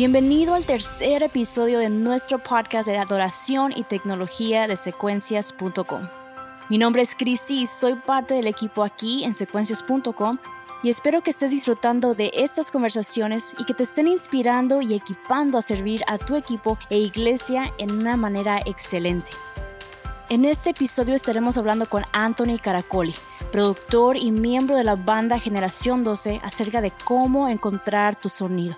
Bienvenido al tercer episodio de nuestro podcast de adoración y tecnología de secuencias.com. Mi nombre es Cristi y soy parte del equipo aquí en secuencias.com y espero que estés disfrutando de estas conversaciones y que te estén inspirando y equipando a servir a tu equipo e iglesia en una manera excelente. En este episodio estaremos hablando con Anthony Caracoli, productor y miembro de la banda Generación 12, acerca de cómo encontrar tu sonido.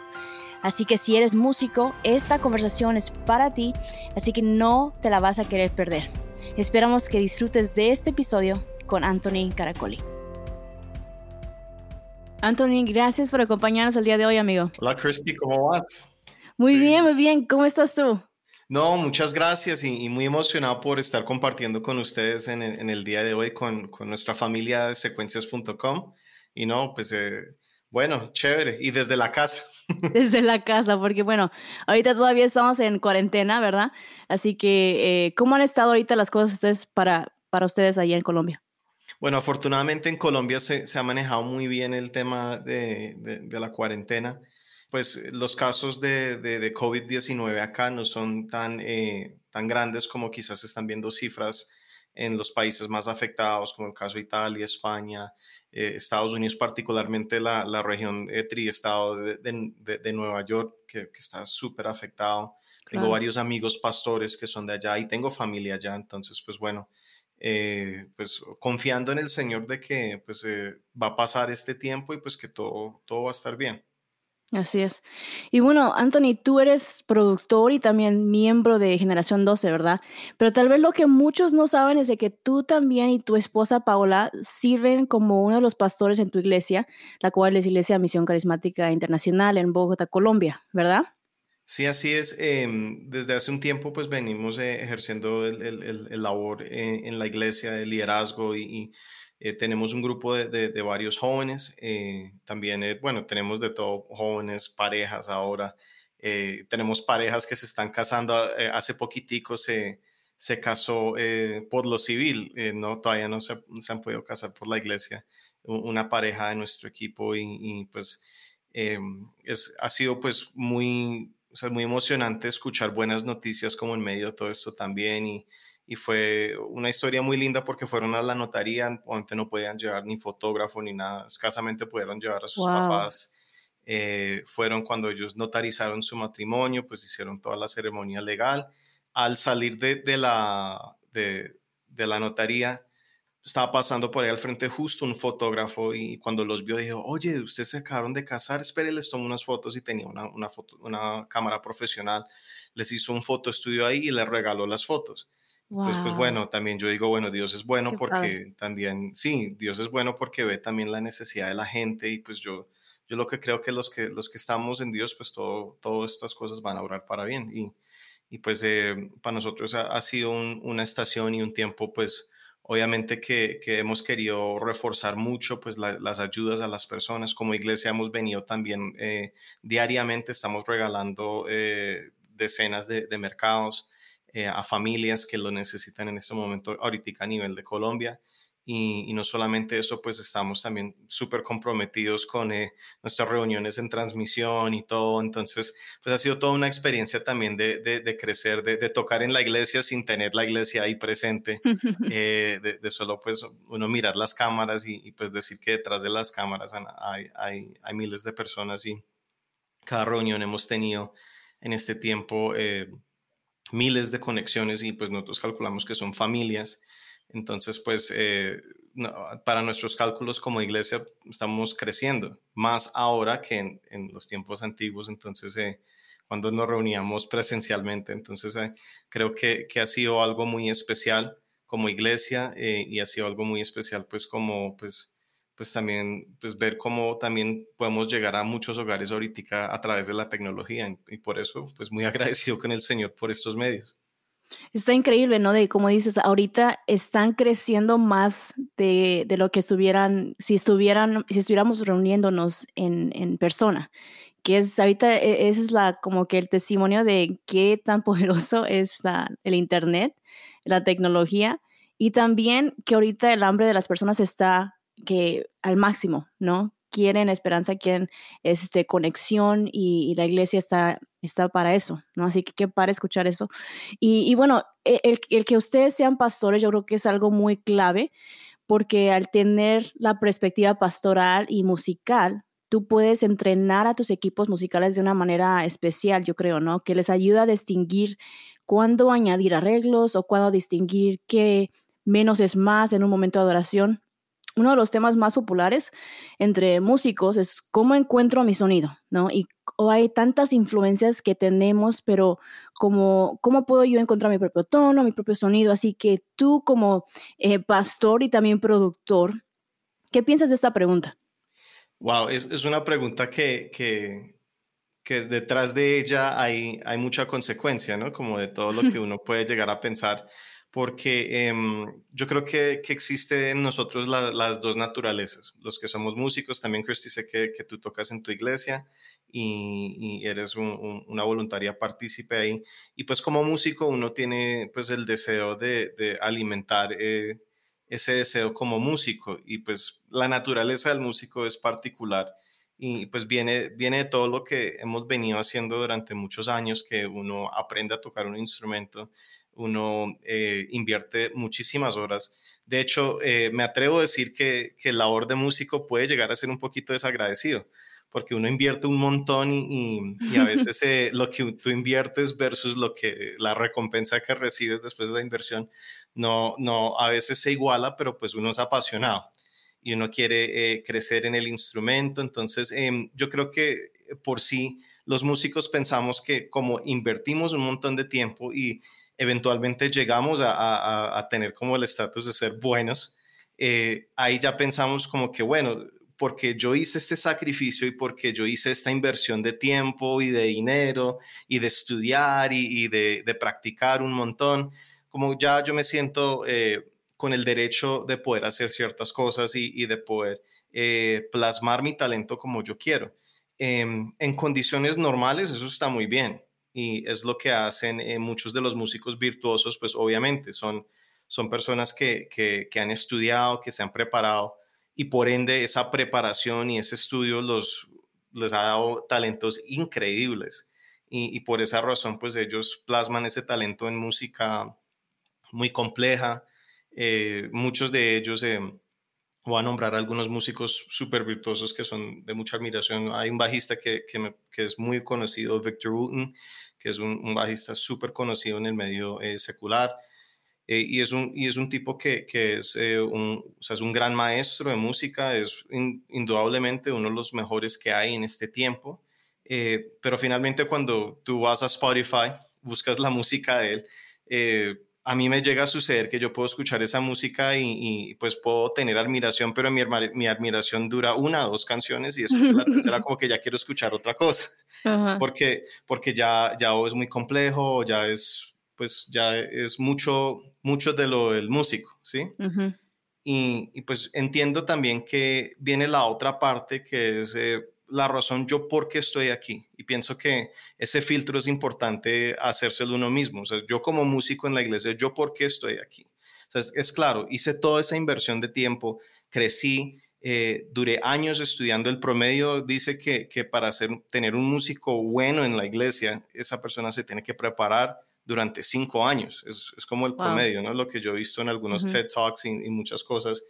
Así que si eres músico, esta conversación es para ti, así que no te la vas a querer perder. Esperamos que disfrutes de este episodio con Anthony Caracoli. Anthony, gracias por acompañarnos el día de hoy, amigo. Hola, Christy, ¿cómo vas? Muy bien, muy bien. ¿Cómo estás tú? No, muchas gracias y, muy emocionado por estar compartiendo con ustedes en, el día de hoy con, nuestra familia de secuencias.com. Y no, pues eh, bueno, chévere. Y desde la casa. Desde la casa, porque bueno, ahorita todavía estamos en cuarentena, ¿verdad? Así que, eh, ¿cómo han estado ahorita las cosas ustedes para, para ustedes allá en Colombia? Bueno, afortunadamente en Colombia se, ha manejado muy bien el tema de, la cuarentena. Pues los casos de, de COVID-19 acá no son tan, eh, tan grandes como quizás están viendo cifras en los países más afectados, como el caso de Italia, España, eh, Estados Unidos, particularmente la, la región de Triestado de, de, Nueva York, que, que está súper afectado. Tengo varios amigos pastores que son de allá y tengo familia allá, entonces, pues bueno, eh, pues confiando en el Señor de que pues eh, va a pasar este tiempo y pues que todo, todo va a estar bien. Así es. Y bueno, Anthony, tú eres productor y también miembro de Generación 12, ¿verdad? Pero tal vez lo que muchos no saben es de que tú también y tu esposa Paola sirven como uno de los pastores en tu iglesia, la cual es Iglesia Misión Carismática Internacional en Bogotá, Colombia, ¿verdad? Sí, así es. Em, desde hace un tiempo pues venimos eh, ejerciendo el, labor eh, en la iglesia, el liderazgo y eh, tenemos un grupo de, varios jóvenes, eh, también, eh, bueno, tenemos de todo, jóvenes, parejas ahora, tenemos parejas que se están casando, hace poquitico se, se casó por lo civil, no, todavía no se, han podido casar por la iglesia, una pareja de nuestro equipo y, pues es, ha sido pues muy, muy emocionante escuchar buenas noticias como en medio de todo esto también y y fue una historia muy linda porque fueron a la notaría, antes no podían llevar ni fotógrafo ni nada, escasamente pudieron llevar a sus papás. Eh, fueron cuando ellos notarizaron su matrimonio, pues hicieron toda la ceremonia legal. Al salir de, de la, de, de, la notaría, estaba pasando por ahí al frente justo un fotógrafo y cuando los vio dijo, oye, ustedes se acabaron de casar, espere, les tomo unas fotos y tenía una, una, foto, una cámara profesional. Les hizo un foto estudio ahí y les regaló las fotos. Entonces, pues bueno, también yo digo, bueno, Dios es bueno porque también, sí, Dios es bueno porque ve también la necesidad de la gente y pues yo, yo lo que creo que los que, los que estamos en Dios, pues todo, todas estas cosas van a orar para bien. Y, y pues eh, para nosotros ha, sido una estación y un tiempo, pues obviamente que, que hemos querido reforzar mucho pues las ayudas a las personas. Como iglesia hemos venido también eh, diariamente, estamos regalando eh, decenas de, de mercados. Eh, a familias que lo necesitan en este momento ahorita a nivel de Colombia. Y, no solamente eso, pues estamos también súper comprometidos con eh, nuestras reuniones en transmisión y todo. Entonces, pues ha sido toda una experiencia también de, de, crecer, de, tocar en la iglesia sin tener la iglesia ahí presente, eh, de, solo pues uno mirar las cámaras y, pues decir que detrás de las cámaras hay, hay, hay, miles de personas y cada reunión hemos tenido en este tiempo miles de conexiones y pues nosotros calculamos que son familias. Entonces, pues eh, para nuestros cálculos como iglesia estamos creciendo, más ahora que en, los tiempos antiguos, entonces eh, cuando nos reuníamos presencialmente. Entonces, eh, creo que, que, ha sido algo muy especial como iglesia y ha sido algo muy especial pues como pues pues también pues ver cómo también podemos llegar a muchos hogares ahorita a través de la tecnología y por eso pues muy agradecido con el Señor por estos medios. Está increíble, ¿no? De como dices, ahorita están creciendo más de, de lo que estuvieran, si estuvieran, si estuviéramos reuniéndonos en, en persona que es ahorita, e, ese es la, como que el testimonio de qué tan poderoso es el Internet, la tecnología, y también que ahorita el hambre de las personas está que al máximo, ¿no? quieren esperanza, quieren este, conexión y, la iglesia está, está para eso, ¿no? Así que qué para escuchar eso. Y, bueno, e, el, el, que ustedes sean pastores yo creo que es algo muy clave porque al tener la perspectiva pastoral y musical, tú puedes entrenar a tus equipos musicales de una manera especial, yo creo, ¿no? Que les ayuda a distinguir cuándo añadir arreglos o cuándo distinguir qué menos es más en un momento de adoración uno de los temas más populares entre músicos es cómo encuentro mi sonido, ¿no? Y hay tantas influencias que tenemos, pero como, ¿cómo puedo yo encontrar mi propio tono, mi propio sonido? Así que tú como eh, pastor y también productor, ¿qué piensas de esta pregunta? Wow, es, una pregunta que, que, que, detrás de ella hay, hay mucha consecuencia, ¿no? Como de todo lo que uno puede llegar a pensar porque em, yo creo que, que, existe en nosotros las dos naturalezas. Los que somos músicos, también Cristi sé que, que tú tocas en tu iglesia y, eres una voluntaria partícipe ahí. Y pues como músico uno tiene pues el deseo de, de alimentar eh, ese deseo como músico y pues la naturaleza del músico es particular y pues viene, viene de todo lo que hemos venido haciendo durante muchos años, que uno aprende a tocar un instrumento, uno eh, invierte muchísimas horas. De hecho, eh, me atrevo a decir que, que, el labor de músico puede llegar a ser un poquito desagradecido, porque uno invierte un montón y, y, a veces eh, lo que tú inviertes versus lo que la recompensa que recibes después de la inversión, no, no, a veces se iguala, pero pues uno es apasionado y uno quiere crecer en el instrumento. Entonces, em, yo creo que por sí los músicos pensamos que como invertimos un montón de tiempo y eventualmente llegamos a, tener como el estatus de ser buenos, eh, ahí ya pensamos como que, bueno, porque yo hice este sacrificio y porque yo hice esta inversión de tiempo y de dinero y de estudiar y, de, practicar un montón, como ya yo me siento eh, con el derecho de poder hacer ciertas cosas y, de poder eh, plasmar mi talento como yo quiero. Em, en condiciones normales eso está muy bien, y es lo que hacen eh, muchos de los músicos virtuosos, pues obviamente son, son personas que, que, han estudiado, que se han preparado y por ende esa preparación y ese estudio los, les ha dado talentos increíbles y, por esa razón pues ellos plasman ese talento en música muy compleja. Eh, muchos de ellos... Eh, voy a nombrar algunos músicos súper virtuosos que son de mucha admiración. Hay un bajista que, que, es muy conocido, Victor Wooten, que es un, bajista súper conocido en el medio eh, secular. Eh, y, es un, y es un tipo que, que es, eh, un, o sea, es un gran maestro de música, es indudablemente uno de los mejores que hay en este tiempo. pero finalmente cuando tú vas a Spotify, buscas la música de él, a mí me llega a suceder que yo puedo escuchar esa música y, pues puedo tener admiración, pero mi, mi, admiración dura una o dos canciones y después la tercera como que ya quiero escuchar otra cosa, porque, porque ya, ya es muy complejo, ya es, pues ya es mucho, mucho de lo del músico, ¿sí? y, y, pues entiendo también que viene la otra parte que es... Eh, la razón yo por qué estoy aquí. Y pienso que ese filtro es importante hacérselo uno mismo. O sea, yo como músico en la iglesia, yo por qué estoy aquí. O sea, es, claro, hice toda esa inversión de tiempo, crecí, eh, duré años estudiando. El promedio dice que, que para ser, tener un músico bueno en la iglesia, esa persona se tiene que preparar durante cinco años. Es, es como el promedio, ¿no? Lo que yo he visto en algunos TED Talks y, y muchas cosas.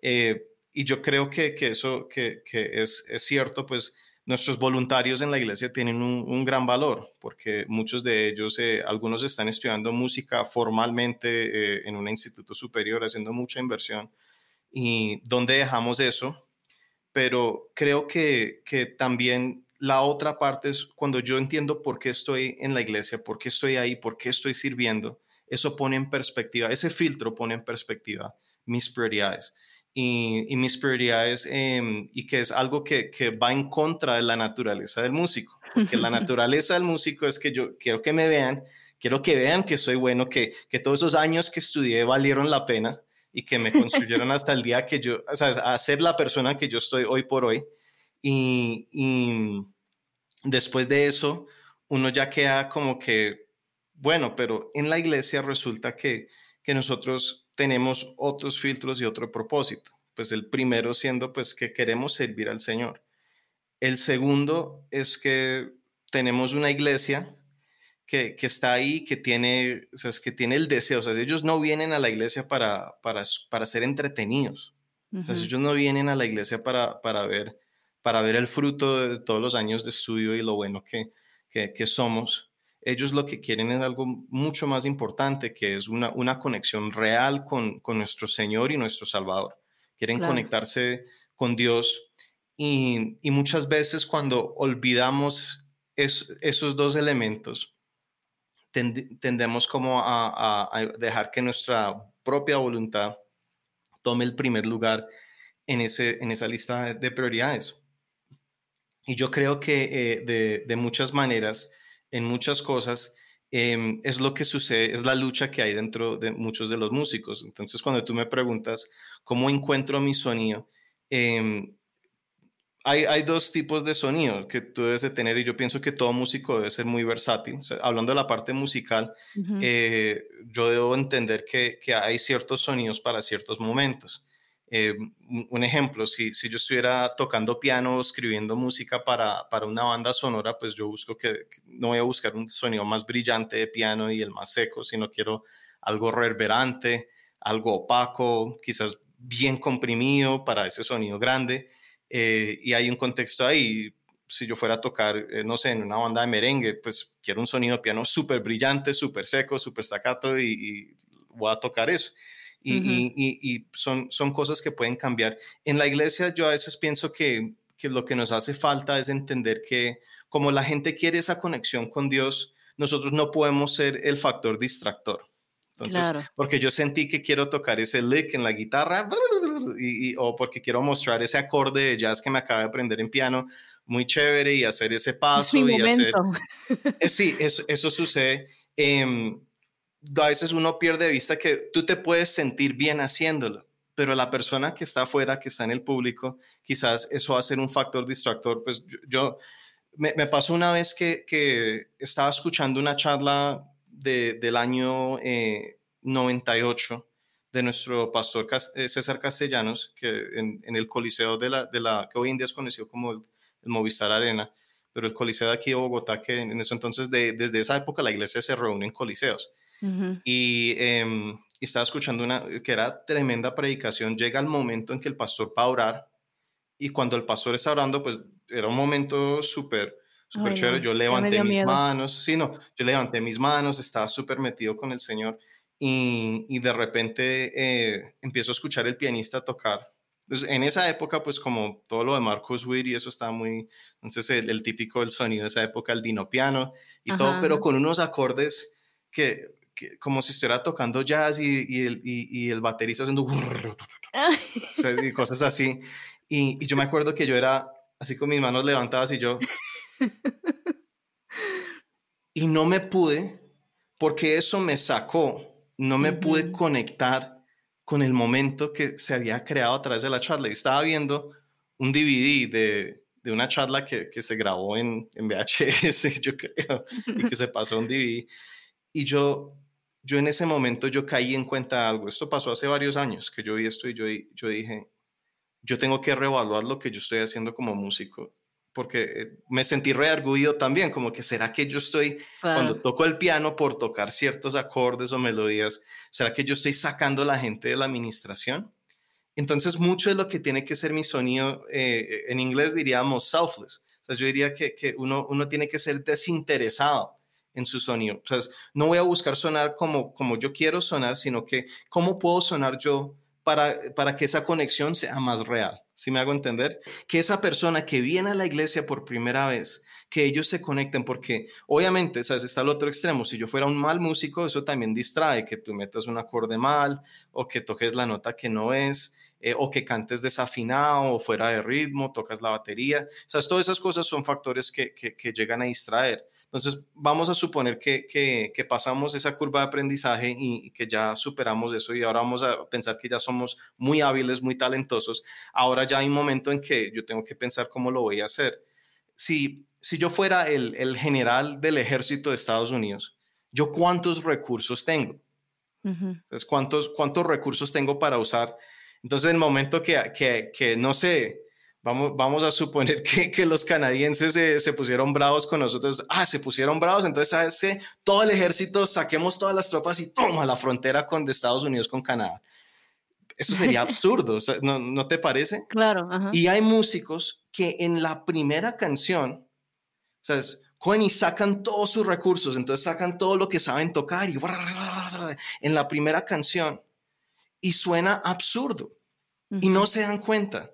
Eh, y yo creo que, que eso que, que es, es, cierto, pues nuestros voluntarios en la iglesia tienen un, un gran valor, porque muchos de ellos, eh, algunos están estudiando música formalmente eh, en un instituto superior, haciendo mucha inversión. ¿Y dónde dejamos eso? Pero creo que, que también la otra parte es cuando yo entiendo por qué estoy en la iglesia, por qué estoy ahí, por qué estoy sirviendo, eso pone en perspectiva, ese filtro pone en perspectiva mis prioridades y, mis prioridades em, y que es algo que, que, va en contra de la naturaleza del músico. Porque la naturaleza del músico es que yo quiero que me vean, quiero que vean que soy bueno, que, que todos esos años que estudié valieron la pena y que me construyeron hasta el día que yo, o sea, a ser la persona que yo estoy hoy por hoy. Y, y después de eso, uno ya queda como que, bueno, pero en la iglesia resulta que, que nosotros tenemos otros filtros y otro propósito. Pues el primero siendo pues que queremos servir al Señor. El segundo es que tenemos una iglesia que, está ahí, que tiene, o sea, es que tiene el deseo, o sea, ellos no vienen a la iglesia para, para, para ser entretenidos, o sea, ellos no vienen a la iglesia para, para, ver, para ver el fruto de todos los años de estudio y lo bueno que, que, somos. Ellos lo que quieren es algo mucho más importante, que es una, una conexión real con, con nuestro Señor y nuestro Salvador. Quieren conectarse con Dios y, y, muchas veces cuando olvidamos esos dos elementos, tendemos como a, dejar que nuestra propia voluntad tome el primer lugar en, ese, en esa lista de prioridades. Y yo creo que eh, de, muchas maneras, en muchas cosas, em, es lo que sucede, es la lucha que hay dentro de muchos de los músicos. Entonces, cuando tú me preguntas cómo encuentro mi sonido, em, hay, dos tipos de sonido que tú debes de tener y yo pienso que todo músico debe ser muy versátil. hablando de la parte musical, eh, yo debo entender que, hay ciertos sonidos para ciertos momentos. Eh, un ejemplo, si, si, yo estuviera tocando piano escribiendo música para, para, una banda sonora, pues yo busco que, no voy a buscar un sonido más brillante de piano y el más seco, sino quiero algo reverberante, algo opaco, quizás bien comprimido para ese sonido grande. Eh, y hay un contexto ahí. Si yo fuera a tocar, eh, no sé, en una banda de merengue, pues quiero un sonido de piano súper brillante, súper seco, súper staccato y, voy a tocar eso. Y, y, son, son cosas que pueden cambiar. En la iglesia yo a veces pienso que, que lo que nos hace falta es entender que como la gente quiere esa conexión con Dios, nosotros no podemos ser el factor distractor. Entonces, porque yo sentí que quiero tocar ese lick en la guitarra, y, o porque quiero mostrar ese acorde de jazz que me acaba de aprender en piano, muy chévere, y hacer ese paso. y hacer, eh, sí, eso, eso sucede. Em, a veces uno pierde de vista que tú te puedes sentir bien haciéndolo, pero la persona que está afuera, que está en el público, quizás eso va a ser un factor distractor. Pues yo, me, me, pasó una vez que, estaba escuchando una charla de, del año 98 eh, de nuestro pastor eh, César Castellanos, que en, el Coliseo de la, que hoy en día es conocido como el, Movistar Arena, pero el Coliseo de aquí de Bogotá, que en, eso entonces, de, desde esa época la iglesia se reúne en coliseos. Y, em, y, estaba escuchando una, que era tremenda predicación, llega el momento en que el pastor va a orar, y cuando el pastor está orando, pues era un momento súper, súper chévere, yo levanté mis manos, sí, no, yo levanté mis manos, estaba súper metido con el Señor, y, de repente eh, empiezo a escuchar el pianista tocar. Entonces, en esa época, pues como todo lo de Marcus Witt y eso estaba muy, entonces el, típico el sonido de esa época, el dino piano y todo, pero con unos acordes que, como si estuviera tocando jazz y, y, el, y, el, baterista haciendo y cosas así. Y, yo me acuerdo que yo era así con mis manos levantadas y yo... y no me pude porque eso me sacó no me pude conectar con el momento que se había creado a través de la charla. Y estaba viendo un DVD de, de una charla que, que, se grabó en, en VHS, yo creo, y que se pasó un DVD. Y yo, yo en ese momento yo caí en cuenta de algo. Esto pasó hace varios años que yo vi esto y yo, yo dije, yo tengo que reevaluar lo que yo estoy haciendo como músico porque eh, me sentí reargullido también, como que será que yo estoy, cuando toco el piano por tocar ciertos acordes o melodías, será que yo estoy sacando a la gente de la administración? Entonces, mucho de lo que tiene que ser mi sonido, eh, en inglés diríamos selfless. O sea, yo diría que, que uno, uno tiene que ser desinteresado en su sonido. O sea, no voy a buscar sonar como, como yo quiero sonar, sino que cómo puedo sonar yo para, para que esa conexión sea más real si me hago entender, que esa persona que viene a la iglesia por primera vez, que ellos se conecten, porque obviamente, ¿sabes? Está el otro extremo, si yo fuera un mal músico, eso también distrae, que tú metas un acorde mal, o que toques la nota que no es, eh, o que cantes desafinado, o fuera de ritmo, tocas la batería, o sea, todas esas cosas son factores que, que llegan a distraer. Entonces, vamos a suponer que, que, pasamos esa curva de aprendizaje y, que ya superamos eso y ahora vamos a pensar que ya somos muy hábiles, muy talentosos. Ahora ya hay un momento en que yo tengo que pensar cómo lo voy a hacer. Si, si yo fuera el, el general del ejército de Estados Unidos, ¿yo cuántos recursos tengo? Entonces, ¿cuántos, ¿cuántos recursos tengo para usar Entonces, en el momento que, que, que no sé, vamos, vamos a suponer que, que los canadienses se, se, pusieron bravos con nosotros, ah, se pusieron bravos, entonces, ¿sabes qué? Todo el ejército, saquemos todas las tropas y toma la frontera con de Estados Unidos con Canadá. Eso sería absurdo, ¿no, ¿no, te parece? Claro. Y hay músicos que en la primera canción, ¿sabes? y sacan todos sus recursos, entonces sacan todo lo que saben tocar y en la primera canción y suena absurdo y no se dan cuenta.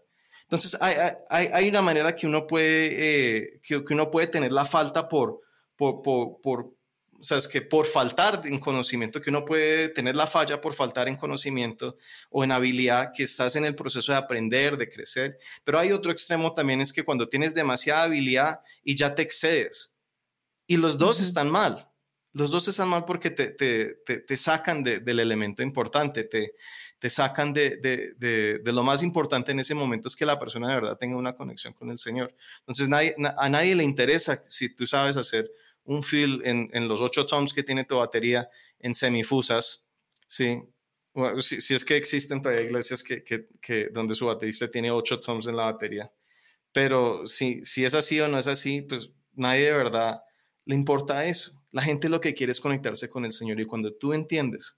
Entonces hay, hay, hay, una manera que uno puede, eh, que, que, uno puede tener la falta por, por, por, por o sea, es que por faltar en conocimiento, que uno puede tener la falla por faltar en conocimiento o en habilidad, que estás en el proceso de aprender, de crecer. Pero hay otro extremo también, es que cuando tienes demasiada habilidad y ya te excedes, y los dos están mal. Los dos están mal porque te, te, te, sacan del elemento importante, te, te sacan de, de, lo más importante en ese momento, es que la persona de verdad tenga una conexión con el Señor. Entonces nadie, a nadie le interesa si tú sabes hacer un fill en, en los ocho toms que tiene tu batería en semifusas, ¿sí? si, si, es que existen todavía iglesias que, que, que, donde su baterista tiene ocho toms en la batería. Pero si, si es así o no es así, pues nadie de verdad le importa eso. La gente lo que quiere es conectarse con el Señor y cuando tú entiendes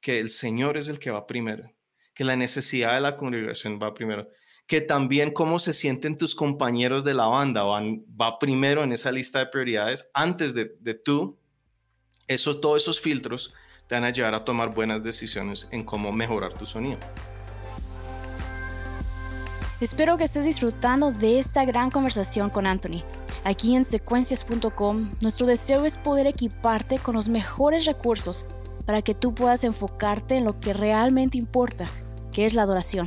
que el Señor es el que va primero, que la necesidad de la congregación va primero, que también cómo se sienten tus compañeros de la banda va primero en esa lista de prioridades antes de, de tú, esos, todos esos filtros te van a llevar a tomar buenas decisiones en cómo mejorar tu sonido. Espero que estés disfrutando de esta gran conversación con Anthony. Aquí en secuencias.com, nuestro deseo es poder equiparte con los mejores recursos para que tú puedas enfocarte en lo que realmente importa, que es la adoración.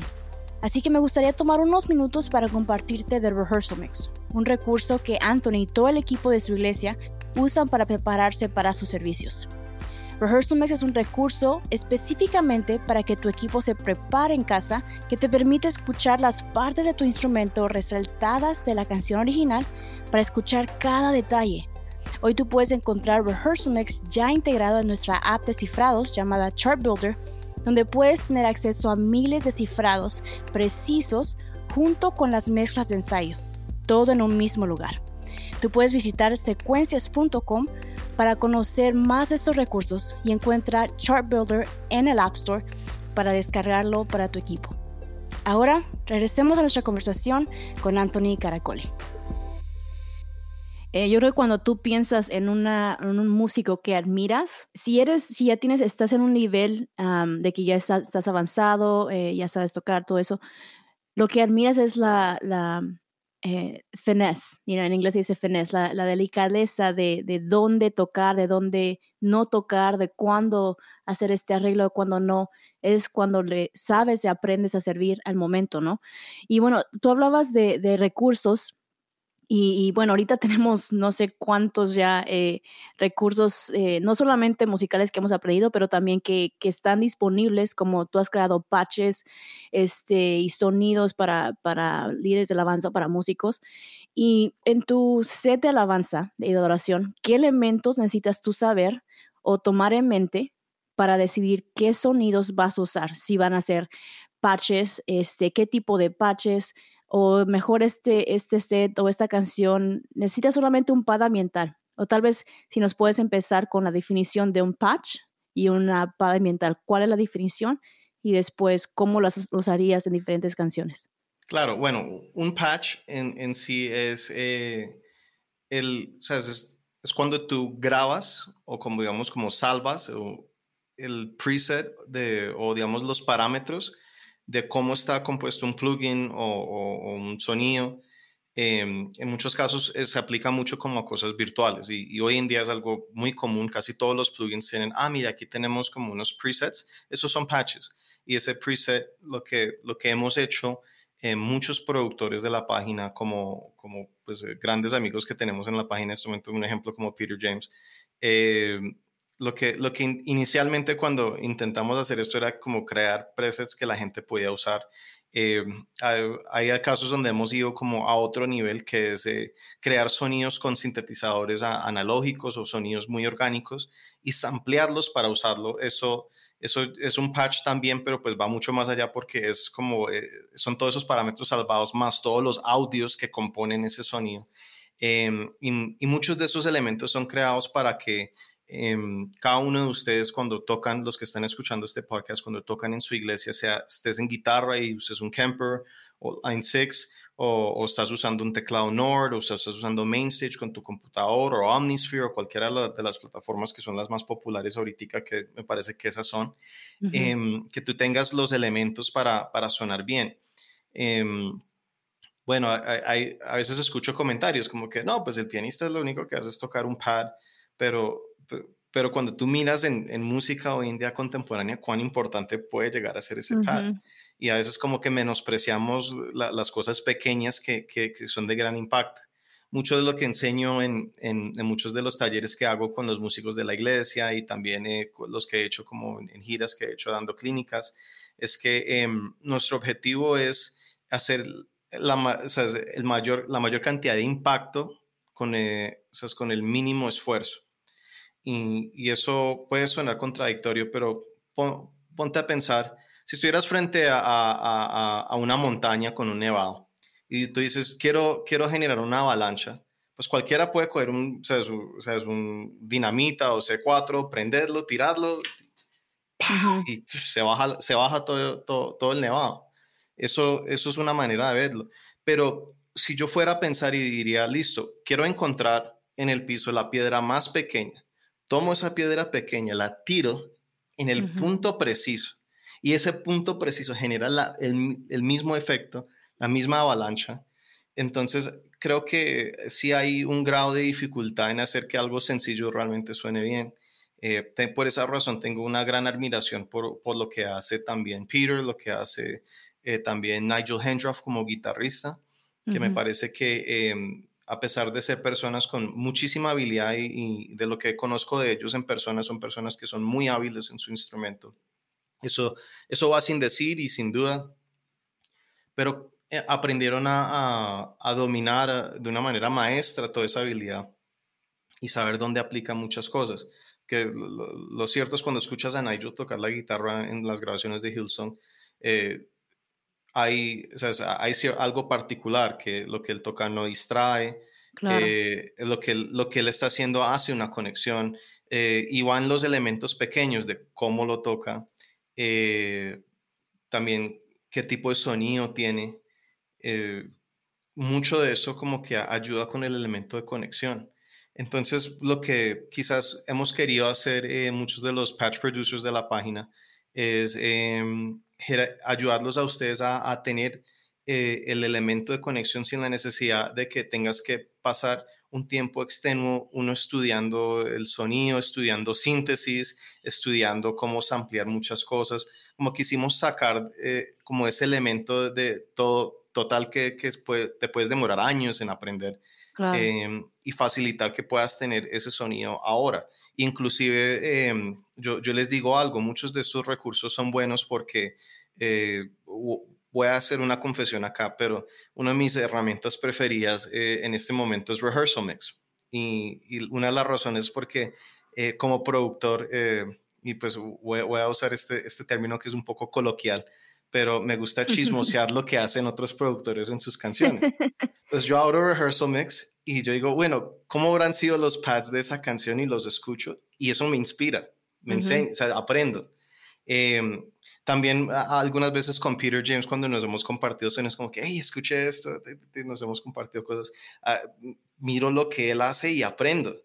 Así que me gustaría tomar unos minutos para compartirte The Rehearsal Mix, un recurso que Anthony y todo el equipo de su iglesia usan para prepararse para sus servicios. Rehearsal Mix es un recurso específicamente para que tu equipo se prepare en casa que te permite escuchar las partes de tu instrumento resaltadas de la canción original para escuchar cada detalle. Hoy tú puedes encontrar Rehearsal Mix ya integrado en nuestra app de cifrados llamada Chart Builder, donde puedes tener acceso a miles de cifrados precisos junto con las mezclas de ensayo, todo en un mismo lugar. Tú puedes visitar secuencias.com para conocer más de estos recursos y encuentra Chart Builder en el App Store para descargarlo para tu equipo. Ahora, regresemos a nuestra conversación con Anthony Caracoli. Eh, yo creo que cuando tú piensas en, una, un músico que admiras, si eres, si ya tienes, estás en un nivel de que ya estás avanzado, eh, ya sabes tocar todo eso, lo que admiras es la, la eh, finesse, en inglés se dice finesse, la, la delicadeza de, de, dónde tocar, de dónde no tocar, de cuándo hacer este arreglo, cuándo no, es cuando le sabes y aprendes a servir al momento, ¿no? Y bueno, tú hablabas de, de recursos y, bueno, ahorita tenemos no sé cuántos ya eh, recursos, eh, no solamente musicales que hemos aprendido, pero también que, que, están disponibles, como tú has creado patches este, y sonidos para, para líderes de alabanza, para músicos. Y en tu set de alabanza y de adoración, ¿qué elementos necesitas tú saber o tomar en mente para decidir qué sonidos vas a usar? Si van a ser patches, este, qué tipo de patches, o mejor este, este set o esta canción necesita solamente un pad ambiental. O tal vez si nos puedes empezar con la definición de un patch y una pad ambiental, ¿cuál es la definición? Y después, ¿cómo las usarías en diferentes canciones? Claro, bueno, un patch en, en sí es, eh, el, sea, es, es, cuando tú grabas o como digamos como salvas o el preset de, o digamos los parámetros de cómo está compuesto un plugin o, un sonido. Em, en muchos casos eh, se aplica mucho como a cosas virtuales y, hoy en día es algo muy común, casi todos los plugins tienen, ah, mira, aquí tenemos como unos presets, esos son patches y ese preset, lo que, lo que hemos hecho en muchos productores de la página, como, como pues, eh, grandes amigos que tenemos en la página, en este momento un ejemplo como Peter James, eh, lo que, lo que inicialmente cuando intentamos hacer esto era como crear presets que la gente podía usar. Eh, hay, casos donde hemos ido como a otro nivel, que es eh, crear sonidos con sintetizadores analógicos o sonidos muy orgánicos y samplearlos para usarlo. Eso Eso es un patch también, pero pues va mucho más allá porque es como, eh, son todos esos parámetros salvados más todos los audios que componen ese sonido. Em, y, muchos de esos elementos son creados para que em, cada uno de ustedes cuando tocan, los que están escuchando este podcast, cuando tocan en su iglesia, sea estés en guitarra y uses un Kemper o Line 6, o, estás usando un teclado Nord, o estás usando Mainstage con tu computador, o Omnisphere, o cualquiera de las plataformas que son las más populares ahorita, que me parece que esas son, em, que tú tengas los elementos para, para sonar bien. Em, bueno, hay, a veces escucho comentarios como que no, pues el pianista es lo único que hace es tocar un pad, pero, pero cuando tú miras en, en música hoy en día contemporánea, cuán importante puede llegar a ser ese pad y a veces como que menospreciamos las cosas pequeñas que, que, son de gran impacto. Mucho de lo que enseño en, en, muchos de los talleres que hago con los músicos de la iglesia y también eh, los que he hecho como en giras que he hecho dando clínicas, es que em, nuestro objetivo es hacer la, el mayor, la mayor cantidad de impacto con, eh, con el mínimo esfuerzo. Y, y, eso puede sonar contradictorio, pero ponte a pensar si estuvieras frente a, una montaña con un nevado y tú dices, quiero, quiero generar una avalancha, pues cualquiera puede coger un, un dinamita o C4, prenderlo, tirarlo y se baja, se baja todo, todo, el nevado. Eso, eso es una manera de verlo. Pero si yo fuera a pensar y diría, listo, quiero encontrar en el piso la piedra más pequeña, tomo esa piedra pequeña, la tiro en el punto preciso y ese punto preciso genera el, mismo efecto, la misma avalancha. Entonces, creo que sí hay un grado de dificultad en hacer que algo sencillo realmente suene bien. Eh, por esa razón tengo una gran admiración por, lo que hace también Peter, lo que hace eh, también Nigel Hendroff como guitarrista, que me parece que em, a pesar de ser personas con muchísima habilidad y, de lo que conozco de ellos en persona, son personas que son muy hábiles en su instrumento. Eso, eso va sin decir y sin duda, pero eh, aprendieron a, dominar de una manera maestra toda esa habilidad y saber dónde aplica muchas cosas. Que lo, cierto es cuando escuchas a Nigel tocar la guitarra en las grabaciones de Hillsong, eh, hay, hay algo particular que lo que él toca no distrae, lo, que, lo que él está haciendo hace una conexión y van los elementos pequeños de cómo lo toca eh, también qué tipo de sonido tiene. Eh, mucho de eso como que ayuda con el elemento de conexión. Entonces, lo que quizás hemos querido hacer eh, muchos de los patch producers de la página es em, ayudarlos a ustedes a, tener el elemento de conexión sin la necesidad de que tengas que pasar un tiempo extenuo, uno estudiando el sonido, estudiando síntesis, estudiando cómo ampliar muchas cosas, como quisimos sacar eh, como ese elemento de todo total que, que te puedes demorar años en aprender em, y facilitar que puedas tener ese sonido ahora. Inclusive, em, yo, yo, les digo algo, muchos de estos recursos son buenos porque eh, voy a hacer una confesión acá, pero una de mis herramientas preferidas eh, en este momento es Rehearsal Mix. Y, una de las razones es porque eh, como productor, y pues voy, a usar este, este término que es un poco coloquial, pero me gusta chismosear lo que hacen otros productores en sus canciones. Pues yo abro Rehearsal Mix y yo digo, bueno, ¿cómo habrán sido los pads de esa canción? Y los escucho y eso me inspira, me enseña, o sea, aprendo. Em, también algunas veces con Peter James, cuando nos hemos compartido es como que, hey, escuché esto, nos hemos compartido cosas, ah, miro lo que él hace y aprendo.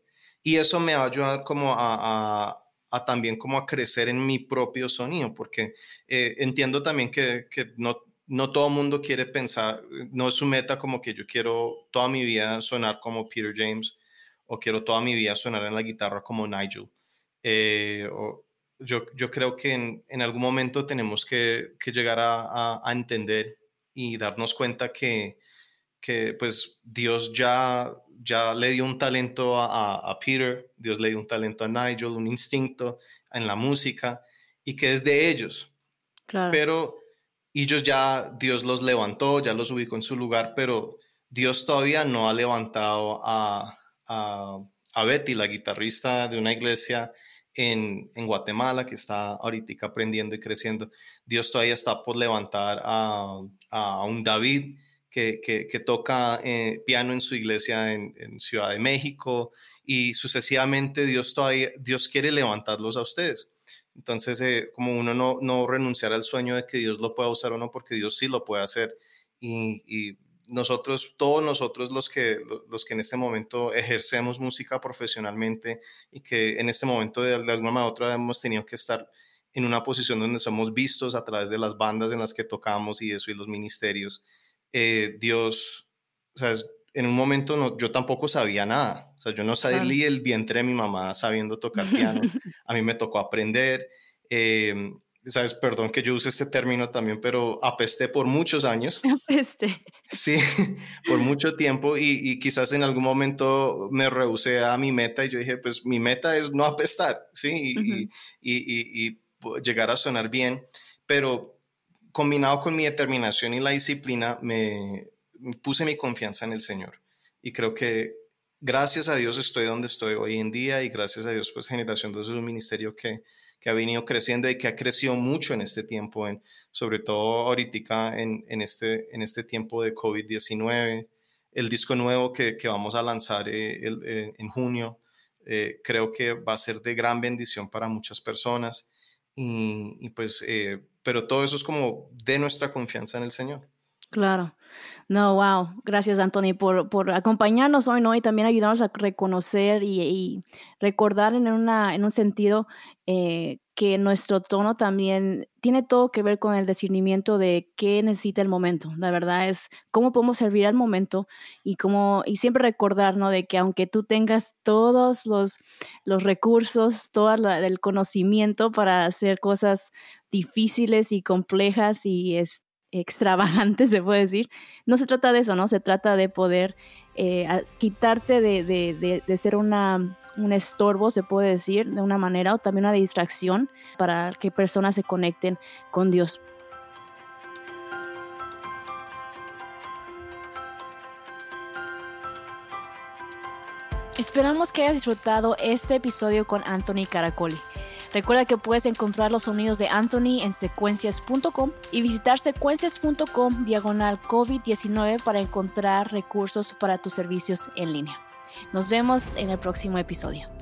Y eso me va a ayudar como a, a, también como a crecer en mi propio sonido, porque eh, entiendo también que, que no, no todo mundo quiere pensar, no es su meta como que yo quiero toda mi vida sonar como Peter James o quiero toda mi vida sonar en la guitarra como Nigel. Eh, o, yo, yo creo que en, algún momento tenemos que, que llegar a, a, entender y darnos cuenta que, que, pues Dios ya, ya le dio un talento a, a, Peter, Dios le dio un talento a Nigel, un instinto en la música y que es de ellos. Claro. Pero ellos ya, Dios los levantó, ya los ubicó en su lugar, pero Dios todavía no ha levantado a, a, a Betty, la guitarrista de una iglesia en, Guatemala, que está ahorita aprendiendo y creciendo. Dios todavía está por levantar a, un David que, toca eh, piano en su iglesia en, Ciudad de México y sucesivamente Dios todavía, Dios quiere levantarlos a ustedes. Entonces, eh, como uno no, no renunciar al sueño de que Dios lo pueda usar o no, porque Dios sí lo puede hacer. y nosotros, todos nosotros los que, los que en este momento ejercemos música profesionalmente y que en este momento de, alguna manera u otra hemos tenido que estar en una posición donde somos vistos a través de las bandas en las que tocamos y eso y los ministerios, eh, Dios, o sea, en un momento no, yo tampoco sabía nada, o sea, yo no salí el vientre de mi mamá sabiendo tocar piano, a mí me tocó aprender. Eh, sabes, perdón que yo use este término también, pero apesté por muchos años. Apesté. Sí, por mucho tiempo y, quizás en algún momento me rehusé a mi meta y yo dije, pues mi meta es no apestar, ¿sí? Y, y, llegar a sonar bien, pero combinado con mi determinación y la disciplina, me puse mi confianza en el Señor. Y creo que gracias a Dios estoy donde estoy hoy en día y gracias a Dios, pues Generación 2 es un ministerio que que ha venido creciendo y que ha crecido mucho en este tiempo, en, sobre todo ahorita en, en este, en este tiempo de COVID-19. El disco nuevo que, que vamos a lanzar eh, eh, en junio eh, creo que va a ser de gran bendición para muchas personas. Y, y pues, pero todo eso es como de nuestra confianza en el Señor. Claro. No, wow. Gracias, Anthony, por, por acompañarnos hoy, ¿no? Y también ayudarnos a reconocer y, recordar en, una, en un sentido eh, que nuestro tono también tiene todo que ver con el discernimiento de qué necesita el momento. La verdad es cómo podemos servir al momento y cómo, y siempre recordar, ¿no? De que aunque tú tengas todos los, los recursos, todo el conocimiento para hacer cosas difíciles y complejas y, es, extravagante, se puede decir. No se trata de eso, ¿no? Se trata de poder eh, quitarte de, ser una, un estorbo, se puede decir, de una manera, o también una distracción para que personas se conecten con Dios. Esperamos que hayas disfrutado este episodio con Anthony Caracoli. Recuerda que puedes encontrar los sonidos de Anthony en secuencias.com y visitar secuencias.com diagonal COVID-19 para encontrar recursos para tus servicios en línea. Nos vemos en el próximo episodio.